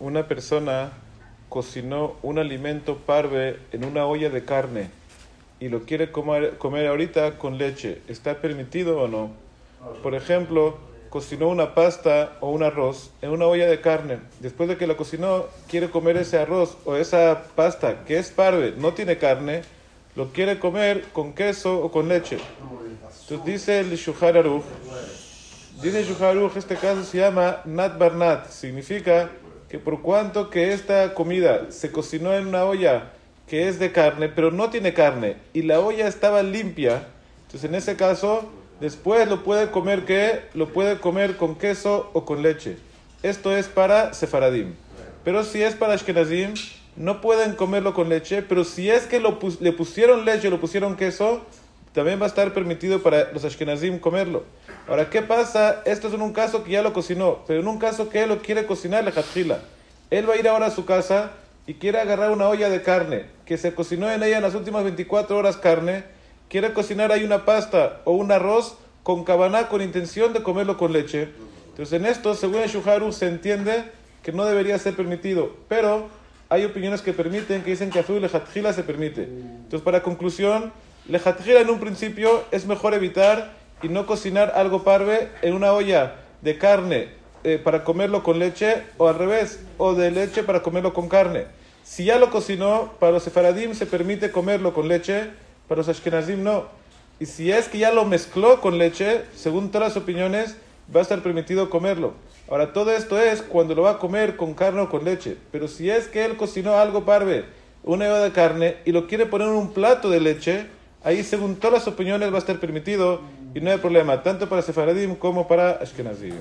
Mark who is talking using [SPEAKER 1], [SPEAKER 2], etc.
[SPEAKER 1] una persona cocinó un alimento parve en una olla de carne y lo quiere comer, comer ahorita con leche, ¿está permitido o no? Por ejemplo, cocinó una pasta o un arroz en una olla de carne. Después de que la cocinó, quiere comer ese arroz o esa pasta que es parve, no tiene carne, lo quiere comer con queso o con leche. Entonces dice el Shuhar Aruch, dice Shuhar Aruch, este caso se llama Nat Barnat, significa por cuanto que esta comida se cocinó en una olla que es de carne, pero no tiene carne, y la olla estaba limpia, entonces en ese caso, después lo puede comer que Lo puede comer con queso o con leche. Esto es para Sefaradim. Pero si es para Ashkenazim, no pueden comerlo con leche, pero si es que lo le pusieron leche, lo pusieron queso, también va a estar permitido para los Ashkenazim comerlo. Ahora, ¿qué pasa? Esto es en un caso que ya lo cocinó, pero en un caso que él lo quiere cocinar, la jatjila. Él va a ir ahora a su casa y quiere agarrar una olla de carne, que se cocinó en ella en las últimas 24 horas carne, quiere cocinar ahí una pasta o un arroz con cabaná con intención de comerlo con leche. Entonces en esto, según el Shuharu, se entiende que no debería ser permitido, pero hay opiniones que permiten, que dicen que azul lejatjila se permite. Entonces para conclusión, lejatjila en un principio es mejor evitar y no cocinar algo parve en una olla de carne eh, para comerlo con leche o al revés, o de leche para comerlo con carne. Si ya lo cocinó, para los sefaradim se permite comerlo con leche, para los ashkenazim no. Y si es que ya lo mezcló con leche, según todas las opiniones, va a estar permitido comerlo. Ahora, todo esto es cuando lo va a comer con carne o con leche. Pero si es que él cocinó algo parve, una olla de carne, y lo quiere poner en un plato de leche, ahí según todas las opiniones va a estar permitido y no hay problema, tanto para Sefaradim como para Ashkenazim.